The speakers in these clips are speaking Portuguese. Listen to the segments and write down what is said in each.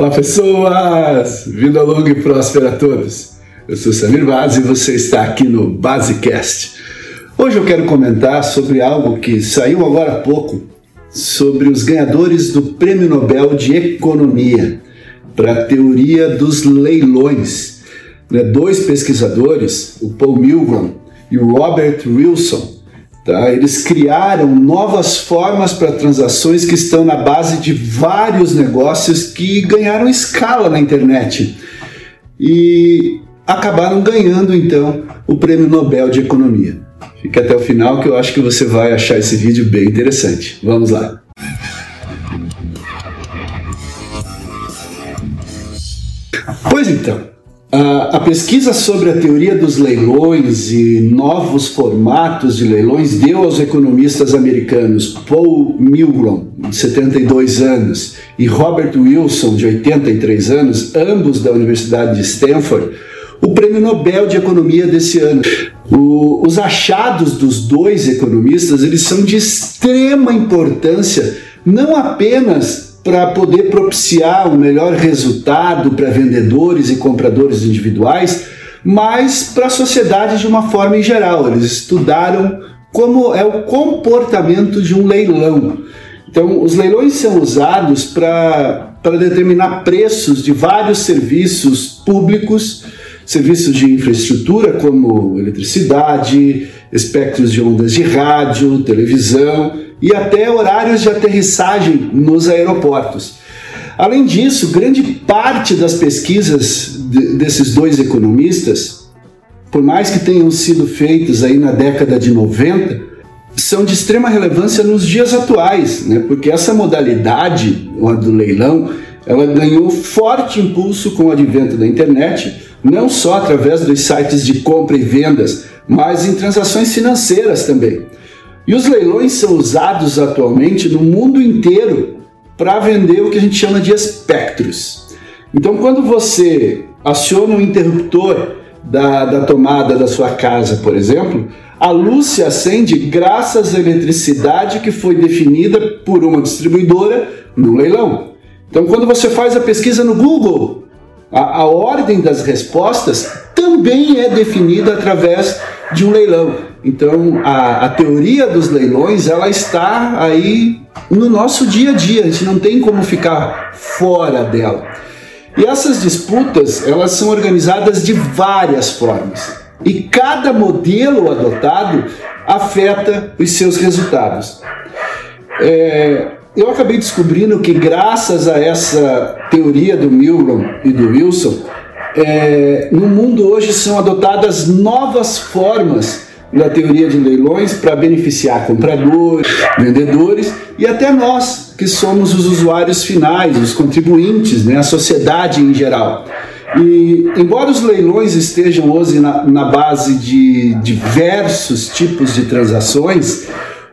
Olá pessoas! Vida longa e próspera a todos. Eu sou Samir Vaz e você está aqui no Basecast. Hoje eu quero comentar sobre algo que saiu agora há pouco, sobre os ganhadores do Prêmio Nobel de Economia para a teoria dos leilões. Né, dois pesquisadores, o Paul Milgram e o Robert Wilson, Tá? Eles criaram novas formas para transações que estão na base de vários negócios que ganharam escala na internet e acabaram ganhando então o Prêmio Nobel de Economia. Fique até o final que eu acho que você vai achar esse vídeo bem interessante. Vamos lá. Pois então, a, a, pesquisa sobre a teoria dos leilões e novos formatos de leilões deu aos economistas americanos Paul Milgrom, de 72 anos, e Robert Wilson, de 83 anos, ambos da Universidade de Stanford, o Prêmio Nobel de Economia desse ano. O, os achados dos dois economistas eles são de extrema importância, não apenas para poder propiciar um melhor resultado para vendedores e compradores individuais, mas para a sociedade de uma forma em geral. Eles estudaram como é o comportamento de um leilão. Então, os leilões são usados para determinar preços de vários serviços públicos, serviços de infraestrutura como eletricidade, espectros de ondas de rádio, televisão e até horários de aterrissagem nos aeroportos. Além disso, grande parte das pesquisas desses dois economistas, por mais que tenham sido feitas aí na década de 90, são de extrema relevância nos dias atuais, né? porque essa modalidade do leilão ela ganhou forte impulso com o advento da internet, não só através dos sites de compra e vendas, mas em transações financeiras também. E os leilões são usados atualmente no mundo inteiro para vender o que a gente chama de espectros. Então, quando você aciona o interruptor da, da tomada da sua casa, por exemplo, a luz se acende graças à eletricidade que foi definida por uma distribuidora no leilão. Então, quando você faz a pesquisa no Google, a, a ordem das respostas também é definida através de um leilão. Então, a, a teoria dos leilões ela está aí no nosso dia a dia. A gente não tem como ficar fora dela. E essas disputas elas são organizadas de várias formas. E cada modelo adotado afeta os seus resultados. É, eu acabei descobrindo que, graças a essa teoria do Milgram e do Wilson, é, no mundo hoje são adotadas novas formas da teoria de leilões para beneficiar compradores, vendedores e até nós, que somos os usuários finais, os contribuintes, né, a sociedade em geral. E, embora os leilões estejam hoje na, na base de diversos tipos de transações,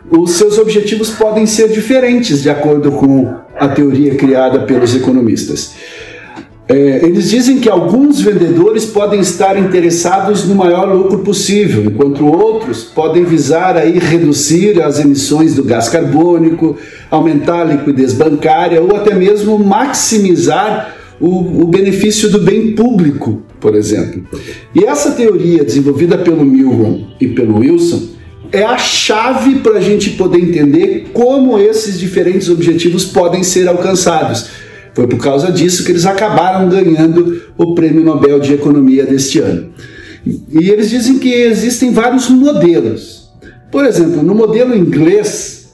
os seus objetivos podem ser diferentes de acordo com a teoria criada pelos economistas. É, eles dizem que alguns vendedores podem estar interessados no maior lucro possível, enquanto outros podem visar aí reduzir as emissões do gás carbônico, aumentar a liquidez bancária ou até mesmo maximizar o, o benefício do bem público, por exemplo. E essa teoria desenvolvida pelo Milgram e pelo Wilson é a chave para a gente poder entender como esses diferentes objetivos podem ser alcançados foi por causa disso que eles acabaram ganhando o Prêmio Nobel de Economia deste ano. E eles dizem que existem vários modelos. Por exemplo, no modelo inglês,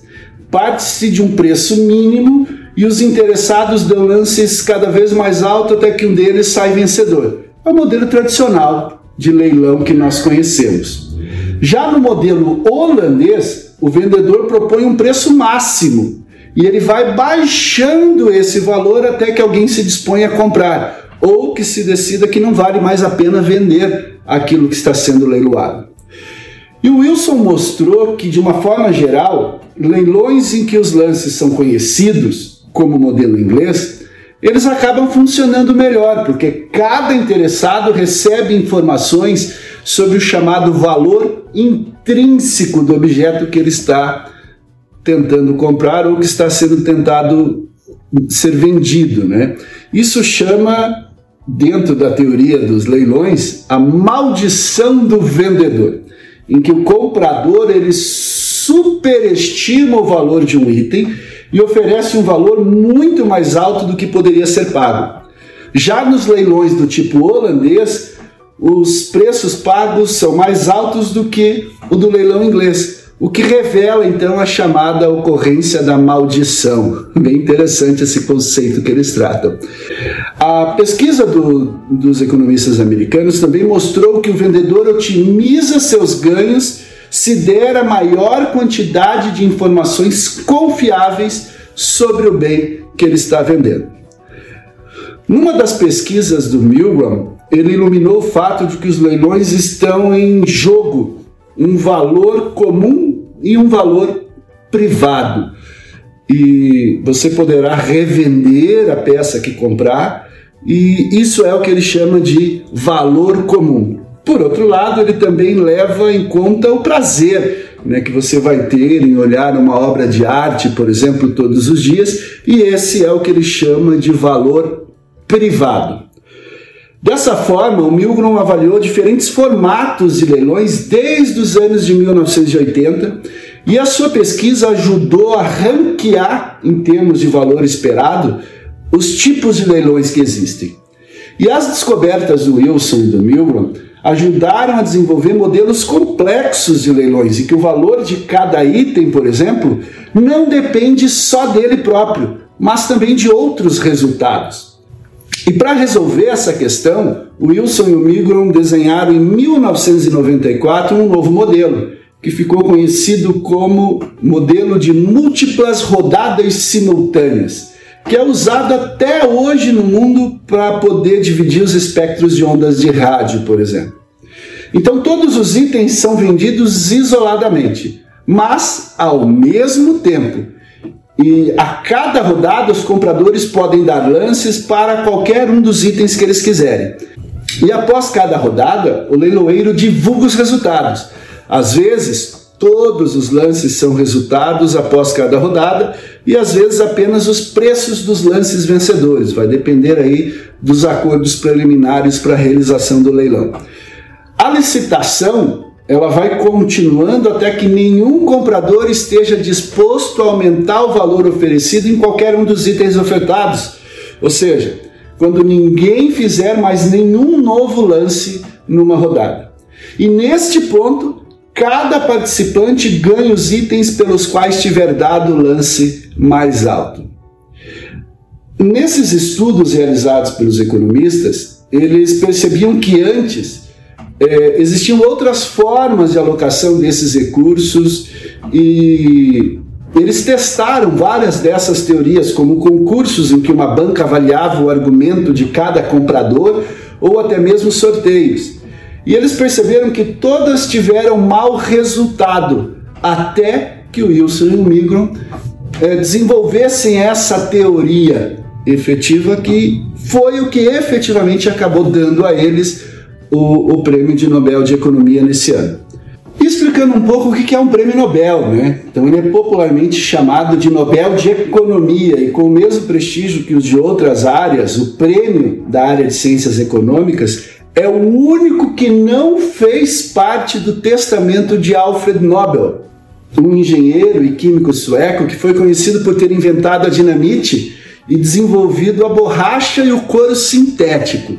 parte-se de um preço mínimo e os interessados dão lances cada vez mais alto até que um deles sai vencedor. É o modelo tradicional de leilão que nós conhecemos. Já no modelo holandês, o vendedor propõe um preço máximo e ele vai baixando esse valor até que alguém se disponha a comprar ou que se decida que não vale mais a pena vender aquilo que está sendo leiloado. E o Wilson mostrou que, de uma forma geral, leilões em que os lances são conhecidos, como o modelo inglês, eles acabam funcionando melhor, porque cada interessado recebe informações sobre o chamado valor intrínseco do objeto que ele está tentando comprar ou que está sendo tentado ser vendido, né? Isso chama, dentro da teoria dos leilões, a maldição do vendedor, em que o comprador ele superestima o valor de um item e oferece um valor muito mais alto do que poderia ser pago. Já nos leilões do tipo holandês, os preços pagos são mais altos do que o do leilão inglês, o que revela então a chamada ocorrência da maldição. Bem interessante esse conceito que eles tratam. A pesquisa do, dos economistas americanos também mostrou que o vendedor otimiza seus ganhos se der a maior quantidade de informações confiáveis sobre o bem que ele está vendendo. Numa das pesquisas do Milgram, ele iluminou o fato de que os leilões estão em jogo um valor comum e um valor privado. E você poderá revender a peça que comprar, e isso é o que ele chama de valor comum. Por outro lado, ele também leva em conta o prazer né, que você vai ter em olhar uma obra de arte, por exemplo, todos os dias, e esse é o que ele chama de valor privado. Dessa forma, o Milgram avaliou diferentes formatos de leilões desde os anos de 1980 e a sua pesquisa ajudou a ranquear, em termos de valor esperado, os tipos de leilões que existem. E as descobertas do Wilson e do Milgram ajudaram a desenvolver modelos complexos de leilões e que o valor de cada item, por exemplo, não depende só dele próprio, mas também de outros resultados. E para resolver essa questão, Wilson e o Migron desenharam em 1994 um novo modelo, que ficou conhecido como modelo de múltiplas rodadas simultâneas que é usado até hoje no mundo para poder dividir os espectros de ondas de rádio, por exemplo. Então todos os itens são vendidos isoladamente, mas ao mesmo tempo. E a cada rodada os compradores podem dar lances para qualquer um dos itens que eles quiserem. E após cada rodada, o leiloeiro divulga os resultados. Às vezes, todos os lances são resultados após cada rodada, e às vezes apenas os preços dos lances vencedores, vai depender aí dos acordos preliminares para a realização do leilão. A licitação ela vai continuando até que nenhum comprador esteja disposto a aumentar o valor oferecido em qualquer um dos itens ofertados. Ou seja, quando ninguém fizer mais nenhum novo lance numa rodada. E neste ponto, cada participante ganha os itens pelos quais tiver dado o lance mais alto. Nesses estudos realizados pelos economistas, eles percebiam que antes é, existiam outras formas de alocação desses recursos e eles testaram várias dessas teorias, como concursos em que uma banca avaliava o argumento de cada comprador ou até mesmo sorteios. E eles perceberam que todas tiveram mau resultado, até que o Wilson e o Migron é, desenvolvessem essa teoria efetiva que foi o que efetivamente acabou dando a eles o, o prêmio de Nobel de Economia nesse ano. explicando um pouco o que é um prêmio Nobel, né? Então ele é popularmente chamado de Nobel de Economia e com o mesmo prestígio que os de outras áreas, o prêmio da área de ciências econômicas é o único que não fez parte do testamento de Alfred Nobel, um engenheiro e químico sueco que foi conhecido por ter inventado a dinamite e desenvolvido a borracha e o couro sintético.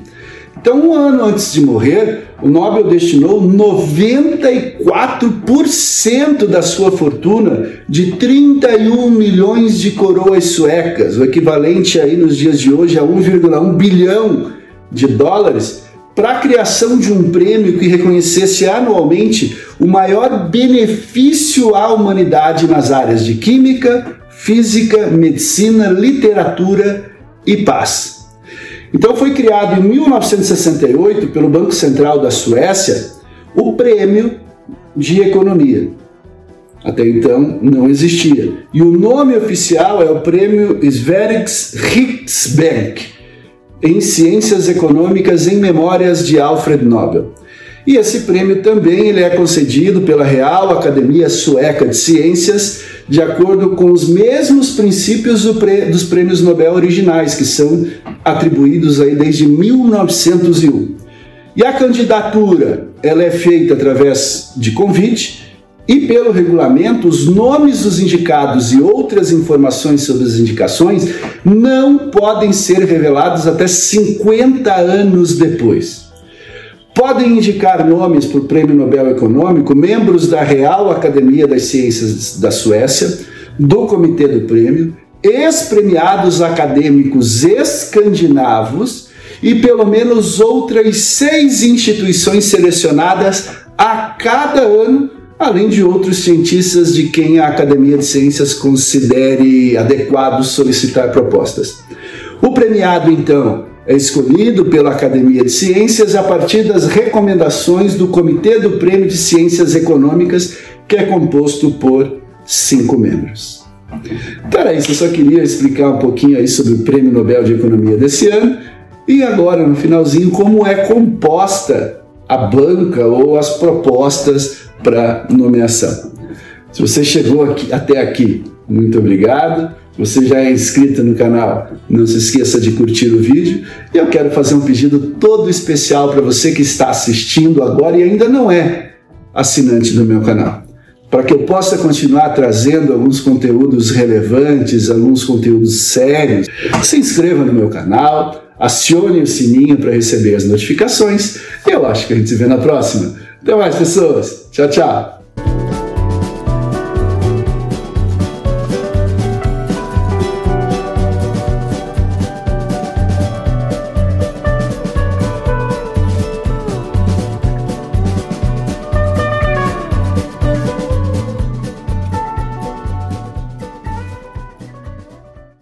Então, um ano antes de morrer, o Nobel destinou 94% da sua fortuna de 31 milhões de coroas suecas, o equivalente aí nos dias de hoje a 1,1 bilhão de dólares, para a criação de um prêmio que reconhecesse anualmente o maior benefício à humanidade nas áreas de química, física, medicina, literatura e paz. Então foi criado em 1968 pelo Banco Central da Suécia o Prêmio de Economia. Até então não existia. E o nome oficial é o Prêmio Sveriges Riksbank em Ciências Econômicas em Memórias de Alfred Nobel. E esse prêmio também ele é concedido pela Real Academia Sueca de Ciências, de acordo com os mesmos princípios do dos prêmios Nobel originais, que são atribuídos aí desde 1901. E a candidatura ela é feita através de convite e pelo regulamento, os nomes dos indicados e outras informações sobre as indicações não podem ser revelados até 50 anos depois. Podem indicar nomes para o Prêmio Nobel Econômico membros da Real Academia das Ciências da Suécia, do Comitê do Prêmio, ex-premiados acadêmicos escandinavos e pelo menos outras seis instituições selecionadas a cada ano além de outros cientistas de quem a Academia de Ciências considere adequado solicitar propostas. O premiado, então, é escolhido pela Academia de Ciências a partir das recomendações do Comitê do Prêmio de Ciências Econômicas, que é composto por cinco membros. Era isso, eu só queria explicar um pouquinho aí sobre o Prêmio Nobel de Economia desse ano e agora, no finalzinho, como é composta a banca ou as propostas para nomeação. Se você chegou aqui, até aqui, muito obrigado. Você já é inscrito no canal, não se esqueça de curtir o vídeo. E eu quero fazer um pedido todo especial para você que está assistindo agora e ainda não é assinante do meu canal. Para que eu possa continuar trazendo alguns conteúdos relevantes, alguns conteúdos sérios, se inscreva no meu canal, acione o sininho para receber as notificações. Eu acho que a gente se vê na próxima. Até mais, pessoas. Tchau, tchau.